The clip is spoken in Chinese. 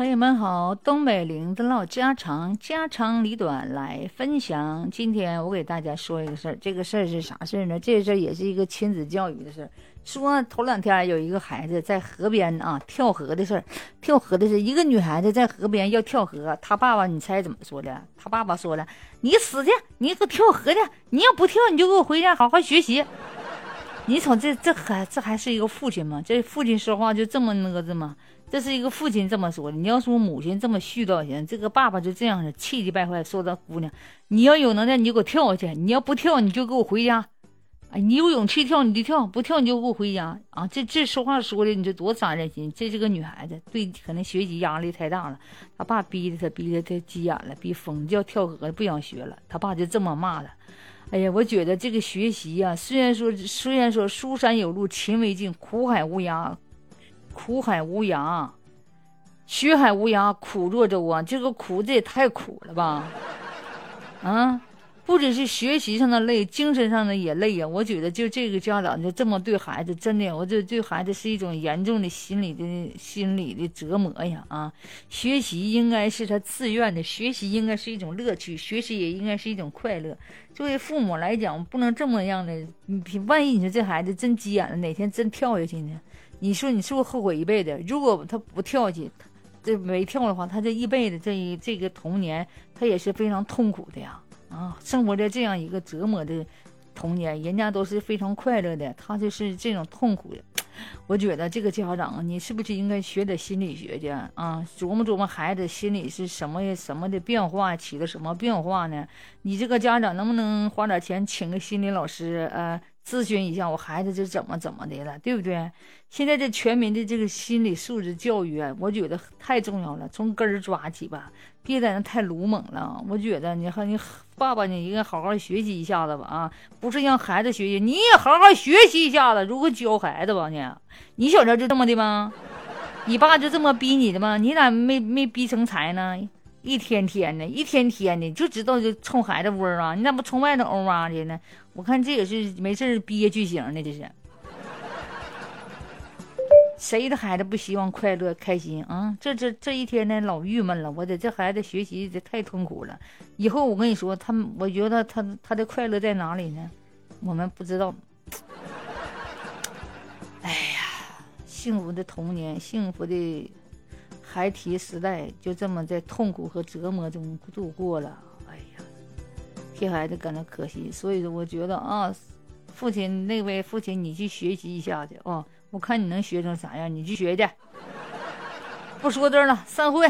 朋友们好，东北玲子唠家常，家长里短来分享。今天我给大家说一个事儿，这个事儿是啥事儿呢？这个事儿也是一个亲子教育的事儿。说头两天有一个孩子在河边啊跳河的事儿，跳河的是一个女孩子在河边要跳河，她爸爸你猜怎么说的？她爸爸说了：“你死去，你给我跳河去！你要不跳，你就给我回家好好学习。”你瞅这这还这还是一个父亲吗？这父亲说话就这么那个子吗？这是一个父亲这么说的。你要说母亲这么絮叨行，这个爸爸就这样的气急败坏，说他姑娘，你要有能耐你就给我跳下去，你要不跳你就给我回家。哎，你有勇气跳你就跳，不跳你就给我回家啊！这这说话说的你这多伤人心。这是个女孩子，对，可能学习压力太大了，他爸逼的他，逼的他急眼了，逼疯，就要跳河，不想学了。他爸就这么骂他。哎呀，我觉得这个学习呀，虽然说虽然说书山有路勤为径，苦海无涯。苦海无涯，学海无涯苦作舟啊！这个苦这也太苦了吧？啊，不只是学习上的累，精神上的也累呀。我觉得就这个家长就这么对孩子，真的，我这对孩子是一种严重的心理的心理的折磨呀！啊，学习应该是他自愿的，学习应该是一种乐趣，学习也应该是一种快乐。作为父母来讲，不能这么样的。你万一你说这孩子真急眼了，哪天真跳下去呢？你说你是不是后悔一辈子？如果他不跳下去，这没跳的话，他这一辈子这一这个童年，他也是非常痛苦的呀！啊，生活在这样一个折磨的童年，人家都是非常快乐的，他就是这种痛苦的。我觉得这个家长，你是不是应该学点心理学去啊？琢磨琢磨孩子心理是什么什么的变化，起了什么变化呢？你这个家长能不能花点钱请个心理老师呃，咨询一下我孩子这怎么怎么的了，对不对？现在这全民的这个心理素质教育啊，我觉得太重要了，从根儿抓起吧，别在那太鲁莽了。我觉得你和你爸爸，你应该好好学习一下子吧啊，不是让孩子学习，你也好好学习一下子，如何教孩子吧你。你小时候就这么的吗？你爸就这么逼你的吗？你咋没没逼成才呢？一天天的，一天天的，就知道就冲孩子窝啊！你咋不冲外头欧啊去呢？我看这也是没事憋剧情呢，这是。谁的孩子不希望快乐开心啊？这这这一天呢，老郁闷了。我得这孩子学习这太痛苦了。以后我跟你说，他我觉得他他的快乐在哪里呢？我们不知道。哎呀，幸福的童年，幸福的。孩提时代就这么在痛苦和折磨中度过了。哎呀，替孩子感到可惜。所以说，我觉得啊，父亲那位父亲，你去学习一下去啊！我看你能学成啥样，你去学去。不说这了，散会。